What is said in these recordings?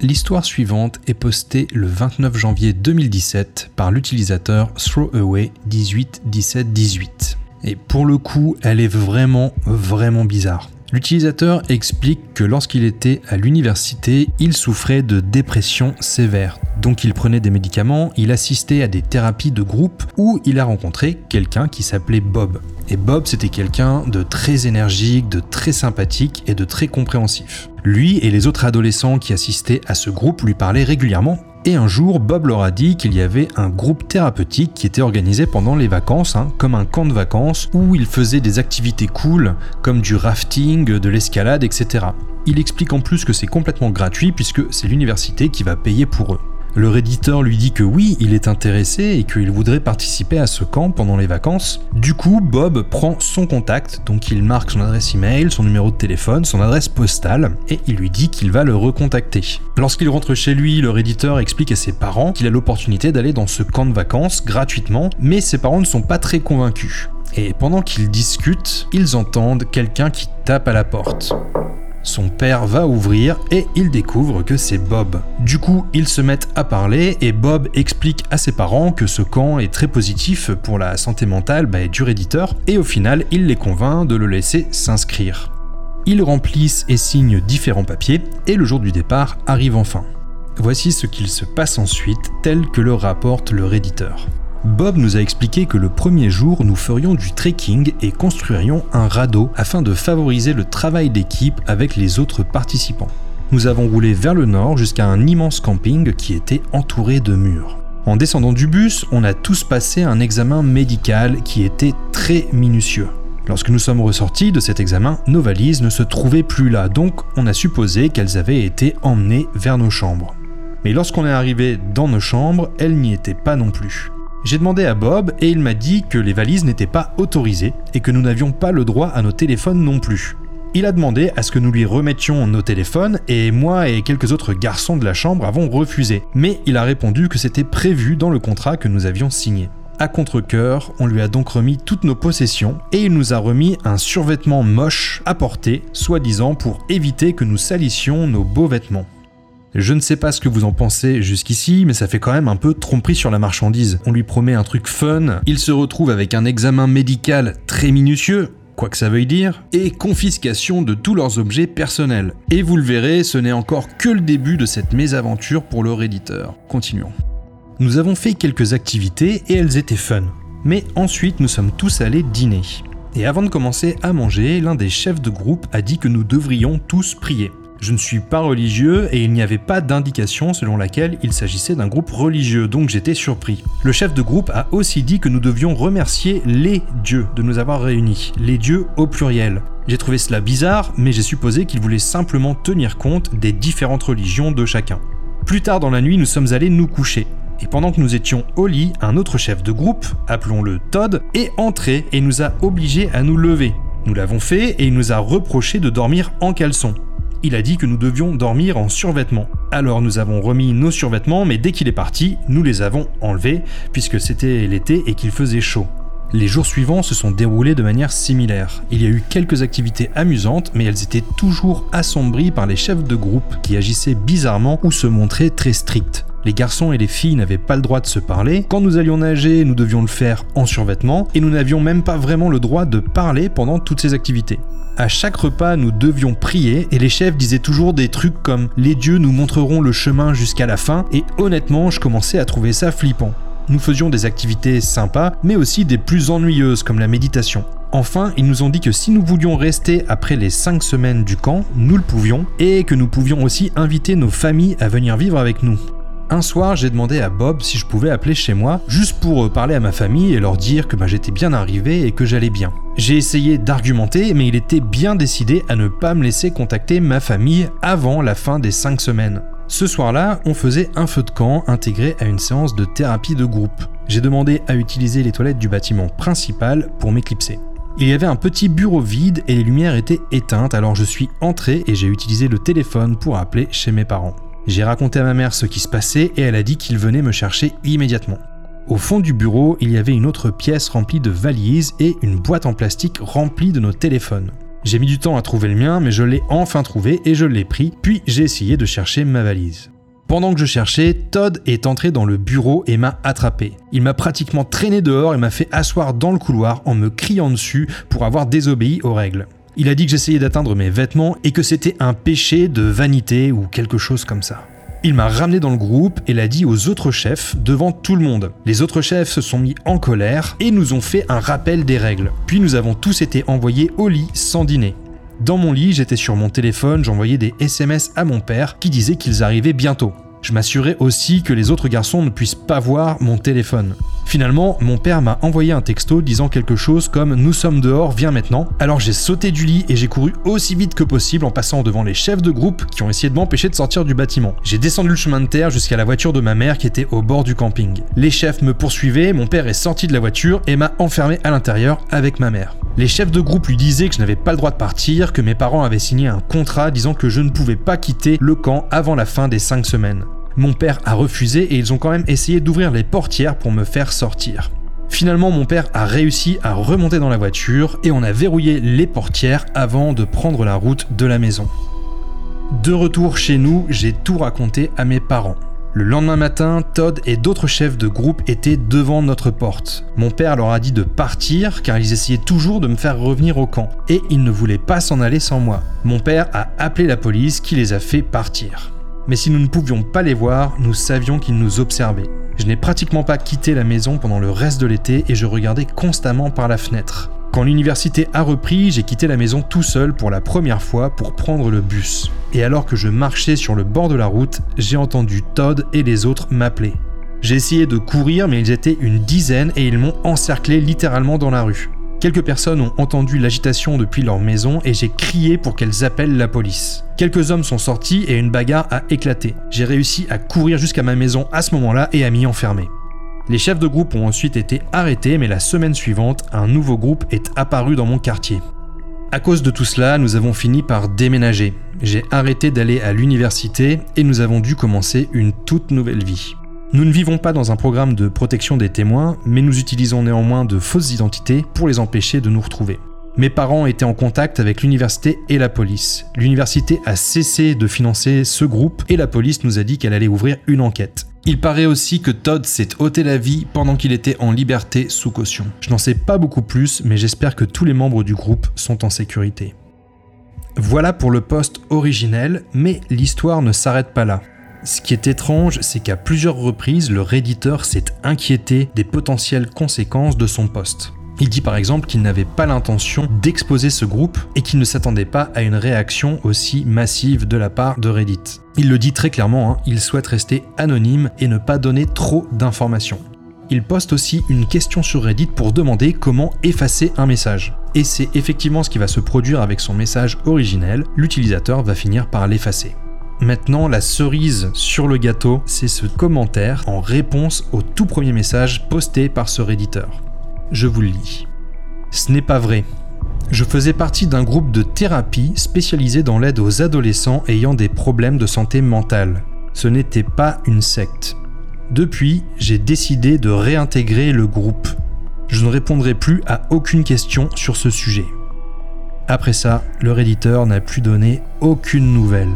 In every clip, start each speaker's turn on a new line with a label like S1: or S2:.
S1: L'histoire suivante est postée le 29 janvier 2017 par l'utilisateur Throwaway181718. Et pour le coup, elle est vraiment, vraiment bizarre. L'utilisateur explique que lorsqu'il était à l'université, il souffrait de dépression sévère. Donc il prenait des médicaments, il assistait à des thérapies de groupe où il a rencontré quelqu'un qui s'appelait Bob. Et Bob, c'était quelqu'un de très énergique, de très sympathique et de très compréhensif. Lui et les autres adolescents qui assistaient à ce groupe lui parlaient régulièrement et un jour, Bob leur a dit qu'il y avait un groupe thérapeutique qui était organisé pendant les vacances, hein, comme un camp de vacances, où ils faisaient des activités cool, comme du rafting, de l'escalade, etc. Il explique en plus que c'est complètement gratuit puisque c'est l'université qui va payer pour eux. Le réditeur lui dit que oui, il est intéressé et qu'il voudrait participer à ce camp pendant les vacances. Du coup, Bob prend son contact, donc il marque son adresse email, son numéro de téléphone, son adresse postale, et il lui dit qu'il va le recontacter. Lorsqu'il rentre chez lui, le réditeur explique à ses parents qu'il a l'opportunité d'aller dans ce camp de vacances gratuitement, mais ses parents ne sont pas très convaincus. Et pendant qu'ils discutent, ils entendent quelqu'un qui tape à la porte. Son père va ouvrir et il découvre que c'est Bob. Du coup, ils se mettent à parler et Bob explique à ses parents que ce camp est très positif pour la santé mentale bah, du réditeur et au final, il les convainc de le laisser s'inscrire. Ils remplissent et signent différents papiers et le jour du départ arrive enfin. Voici ce qu'il se passe ensuite tel que le rapporte le réditeur. Bob nous a expliqué que le premier jour, nous ferions du trekking et construirions un radeau afin de favoriser le travail d'équipe avec les autres participants. Nous avons roulé vers le nord jusqu'à un immense camping qui était entouré de murs. En descendant du bus, on a tous passé un examen médical qui était très minutieux. Lorsque nous sommes ressortis de cet examen, nos valises ne se trouvaient plus là, donc on a supposé qu'elles avaient été emmenées vers nos chambres. Mais lorsqu'on est arrivé dans nos chambres, elles n'y étaient pas non plus. J'ai demandé à Bob et il m'a dit que les valises n'étaient pas autorisées et que nous n'avions pas le droit à nos téléphones non plus. Il a demandé à ce que nous lui remettions nos téléphones et moi et quelques autres garçons de la chambre avons refusé, mais il a répondu que c'était prévu dans le contrat que nous avions signé. À contre-coeur, on lui a donc remis toutes nos possessions et il nous a remis un survêtement moche à porter, soi-disant pour éviter que nous salissions nos beaux vêtements. Je ne sais pas ce que vous en pensez jusqu'ici, mais ça fait quand même un peu tromperie sur la marchandise. On lui promet un truc fun, il se retrouve avec un examen médical très minutieux, quoi que ça veuille dire, et confiscation de tous leurs objets personnels. Et vous le verrez, ce n'est encore que le début de cette mésaventure pour leur éditeur. Continuons. Nous avons fait quelques activités et elles étaient fun. Mais ensuite, nous sommes tous allés dîner. Et avant de commencer à manger, l'un des chefs de groupe a dit que nous devrions tous prier. Je ne suis pas religieux et il n'y avait pas d'indication selon laquelle il s'agissait d'un groupe religieux, donc j'étais surpris. Le chef de groupe a aussi dit que nous devions remercier les dieux de nous avoir réunis, les dieux au pluriel. J'ai trouvé cela bizarre, mais j'ai supposé qu'il voulait simplement tenir compte des différentes religions de chacun. Plus tard dans la nuit, nous sommes allés nous coucher. Et pendant que nous étions au lit, un autre chef de groupe, appelons-le Todd, est entré et nous a obligés à nous lever. Nous l'avons fait et il nous a reproché de dormir en caleçon il a dit que nous devions dormir en survêtement. Alors nous avons remis nos survêtements, mais dès qu'il est parti, nous les avons enlevés, puisque c'était l'été et qu'il faisait chaud. Les jours suivants se sont déroulés de manière similaire. Il y a eu quelques activités amusantes, mais elles étaient toujours assombries par les chefs de groupe qui agissaient bizarrement ou se montraient très stricts. Les garçons et les filles n'avaient pas le droit de se parler. Quand nous allions nager, nous devions le faire en survêtement, et nous n'avions même pas vraiment le droit de parler pendant toutes ces activités. À chaque repas, nous devions prier et les chefs disaient toujours des trucs comme Les dieux nous montreront le chemin jusqu'à la fin et honnêtement, je commençais à trouver ça flippant. Nous faisions des activités sympas, mais aussi des plus ennuyeuses comme la méditation. Enfin, ils nous ont dit que si nous voulions rester après les 5 semaines du camp, nous le pouvions, et que nous pouvions aussi inviter nos familles à venir vivre avec nous. Un soir, j'ai demandé à Bob si je pouvais appeler chez moi, juste pour euh, parler à ma famille et leur dire que bah, j'étais bien arrivé et que j'allais bien. J'ai essayé d'argumenter, mais il était bien décidé à ne pas me laisser contacter ma famille avant la fin des 5 semaines. Ce soir-là, on faisait un feu de camp intégré à une séance de thérapie de groupe. J'ai demandé à utiliser les toilettes du bâtiment principal pour m'éclipser. Il y avait un petit bureau vide et les lumières étaient éteintes, alors je suis entré et j'ai utilisé le téléphone pour appeler chez mes parents. J'ai raconté à ma mère ce qui se passait et elle a dit qu'il venait me chercher immédiatement. Au fond du bureau, il y avait une autre pièce remplie de valises et une boîte en plastique remplie de nos téléphones. J'ai mis du temps à trouver le mien, mais je l'ai enfin trouvé et je l'ai pris, puis j'ai essayé de chercher ma valise. Pendant que je cherchais, Todd est entré dans le bureau et m'a attrapé. Il m'a pratiquement traîné dehors et m'a fait asseoir dans le couloir en me criant dessus pour avoir désobéi aux règles. Il a dit que j'essayais d'atteindre mes vêtements et que c'était un péché de vanité ou quelque chose comme ça. Il m'a ramené dans le groupe et l'a dit aux autres chefs devant tout le monde. Les autres chefs se sont mis en colère et nous ont fait un rappel des règles. Puis nous avons tous été envoyés au lit sans dîner. Dans mon lit, j'étais sur mon téléphone, j'envoyais des SMS à mon père qui disait qu'ils arrivaient bientôt. Je m'assurais aussi que les autres garçons ne puissent pas voir mon téléphone. Finalement, mon père m'a envoyé un texto disant quelque chose comme Nous sommes dehors, viens maintenant. Alors j'ai sauté du lit et j'ai couru aussi vite que possible en passant devant les chefs de groupe qui ont essayé de m'empêcher de sortir du bâtiment. J'ai descendu le chemin de terre jusqu'à la voiture de ma mère qui était au bord du camping. Les chefs me poursuivaient, mon père est sorti de la voiture et m'a enfermé à l'intérieur avec ma mère. Les chefs de groupe lui disaient que je n'avais pas le droit de partir, que mes parents avaient signé un contrat disant que je ne pouvais pas quitter le camp avant la fin des 5 semaines. Mon père a refusé et ils ont quand même essayé d'ouvrir les portières pour me faire sortir. Finalement, mon père a réussi à remonter dans la voiture et on a verrouillé les portières avant de prendre la route de la maison. De retour chez nous, j'ai tout raconté à mes parents. Le lendemain matin, Todd et d'autres chefs de groupe étaient devant notre porte. Mon père leur a dit de partir car ils essayaient toujours de me faire revenir au camp et ils ne voulaient pas s'en aller sans moi. Mon père a appelé la police qui les a fait partir mais si nous ne pouvions pas les voir, nous savions qu'ils nous observaient. Je n'ai pratiquement pas quitté la maison pendant le reste de l'été et je regardais constamment par la fenêtre. Quand l'université a repris, j'ai quitté la maison tout seul pour la première fois pour prendre le bus. Et alors que je marchais sur le bord de la route, j'ai entendu Todd et les autres m'appeler. J'ai essayé de courir mais ils étaient une dizaine et ils m'ont encerclé littéralement dans la rue. Quelques personnes ont entendu l'agitation depuis leur maison et j'ai crié pour qu'elles appellent la police. Quelques hommes sont sortis et une bagarre a éclaté. J'ai réussi à courir jusqu'à ma maison à ce moment-là et à m'y enfermer. Les chefs de groupe ont ensuite été arrêtés, mais la semaine suivante, un nouveau groupe est apparu dans mon quartier. À cause de tout cela, nous avons fini par déménager. J'ai arrêté d'aller à l'université et nous avons dû commencer une toute nouvelle vie. Nous ne vivons pas dans un programme de protection des témoins, mais nous utilisons néanmoins de fausses identités pour les empêcher de nous retrouver. Mes parents étaient en contact avec l'université et la police. L'université a cessé de financer ce groupe et la police nous a dit qu'elle allait ouvrir une enquête. Il paraît aussi que Todd s'est ôté la vie pendant qu'il était en liberté sous caution. Je n'en sais pas beaucoup plus, mais j'espère que tous les membres du groupe sont en sécurité. Voilà pour le poste originel, mais l'histoire ne s'arrête pas là. Ce qui est étrange, c'est qu'à plusieurs reprises, le réditeur s'est inquiété des potentielles conséquences de son poste. Il dit par exemple qu'il n'avait pas l'intention d'exposer ce groupe et qu'il ne s'attendait pas à une réaction aussi massive de la part de Reddit. Il le dit très clairement, hein, il souhaite rester anonyme et ne pas donner trop d'informations. Il poste aussi une question sur Reddit pour demander comment effacer un message. Et c'est effectivement ce qui va se produire avec son message originel, l'utilisateur va finir par l'effacer. Maintenant, la cerise sur le gâteau, c'est ce commentaire en réponse au tout premier message posté par ce réditeur. Je vous le lis. Ce n'est pas vrai. Je faisais partie d'un groupe de thérapie spécialisé dans l'aide aux adolescents ayant des problèmes de santé mentale. Ce n'était pas une secte. Depuis, j'ai décidé de réintégrer le groupe. Je ne répondrai plus à aucune question sur ce sujet. Après ça, le réditeur n'a plus donné aucune nouvelle.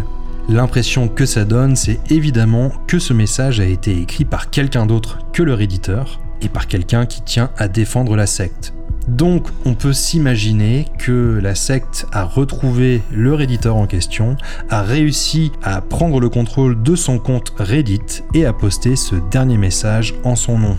S1: L'impression que ça donne, c'est évidemment que ce message a été écrit par quelqu'un d'autre que le réditeur et par quelqu'un qui tient à défendre la secte. Donc on peut s'imaginer que la secte a retrouvé le réditeur en question, a réussi à prendre le contrôle de son compte Reddit et a posté ce dernier message en son nom.